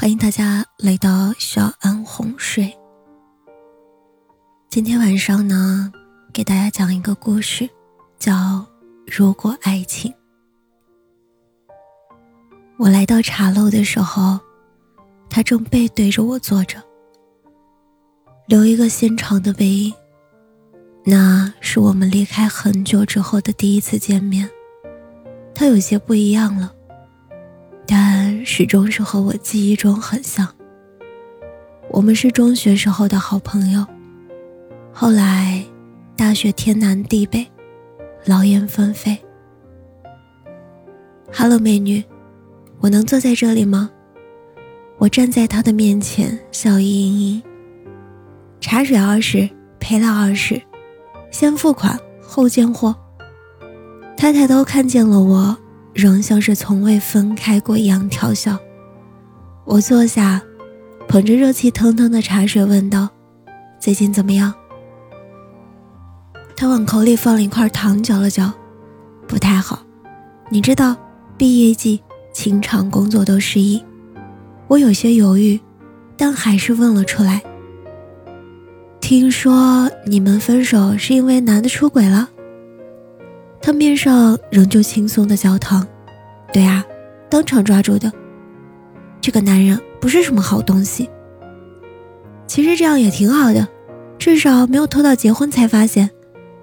欢迎大家来到小安哄睡。今天晚上呢，给大家讲一个故事，叫《如果爱情》。我来到茶楼的时候，他正背对着我坐着，留一个纤长的背影。那是我们离开很久之后的第一次见面，他有些不一样了。但始终是和我记忆中很像。我们是中学时候的好朋友，后来大学天南地北，劳燕分飞。Hello，美女，我能坐在这里吗？我站在他的面前，笑意盈盈。茶水二十，陪料二十，先付款后见货。他抬头看见了我。仍像是从未分开过一样调笑。我坐下，捧着热气腾腾的茶水，问道：“最近怎么样？”他往口里放了一块糖，嚼了嚼，不太好。你知道，毕业季情场工作都失意。我有些犹豫，但还是问了出来：“听说你们分手是因为男的出轨了？”他面上仍旧轻松的焦糖，对啊，当场抓住的。这个男人不是什么好东西。其实这样也挺好的，至少没有拖到结婚才发现，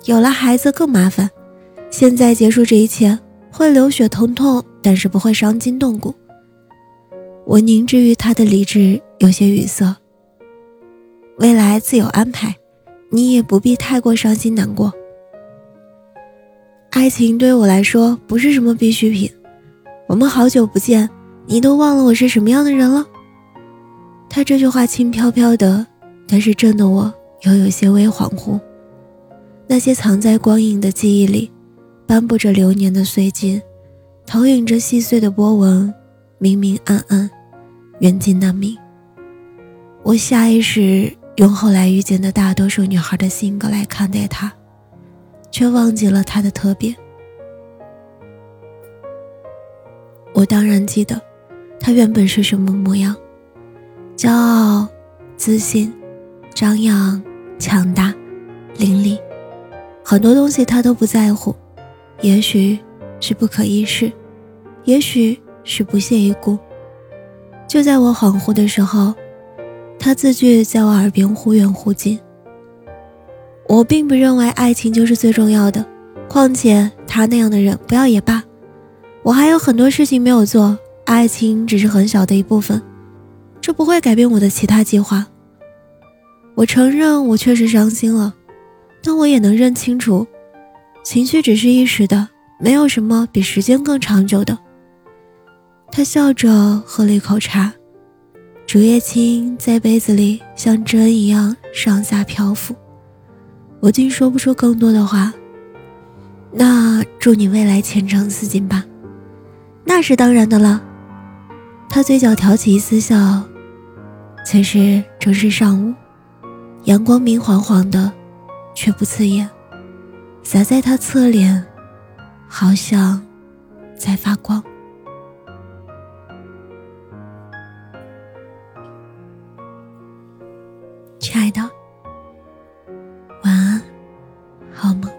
有了孩子更麻烦。现在结束这一切会流血疼痛，但是不会伤筋动骨。我凝滞于他的理智，有些语塞。未来自有安排，你也不必太过伤心难过。爱情对我来说不是什么必需品。我们好久不见，你都忘了我是什么样的人了？他这句话轻飘飘的，但是震得我又有些微恍惚。那些藏在光影的记忆里，斑驳着流年的碎金，投影着细碎的波纹，明明暗暗，远近难明。我下意识用后来遇见的大多数女孩的性格来看待他。却忘记了他的特别。我当然记得，他原本是什么模样：骄傲、自信、张扬、强大、伶俐，很多东西他都不在乎。也许是不可一世，也许是不屑一顾。就在我恍惚的时候，他字句在我耳边忽远忽近。我并不认为爱情就是最重要的，况且他那样的人不要也罢。我还有很多事情没有做，爱情只是很小的一部分，这不会改变我的其他计划。我承认我确实伤心了，但我也能认清楚，情绪只是一时的，没有什么比时间更长久的。他笑着喝了一口茶，竹叶青在杯子里像针一样上下漂浮。我竟说不出更多的话。那祝你未来前程似锦吧。那是当然的了。他嘴角挑起一丝笑。此时正是上午，阳光明晃晃的，却不刺眼，洒在他侧脸，好像在发光。好吗？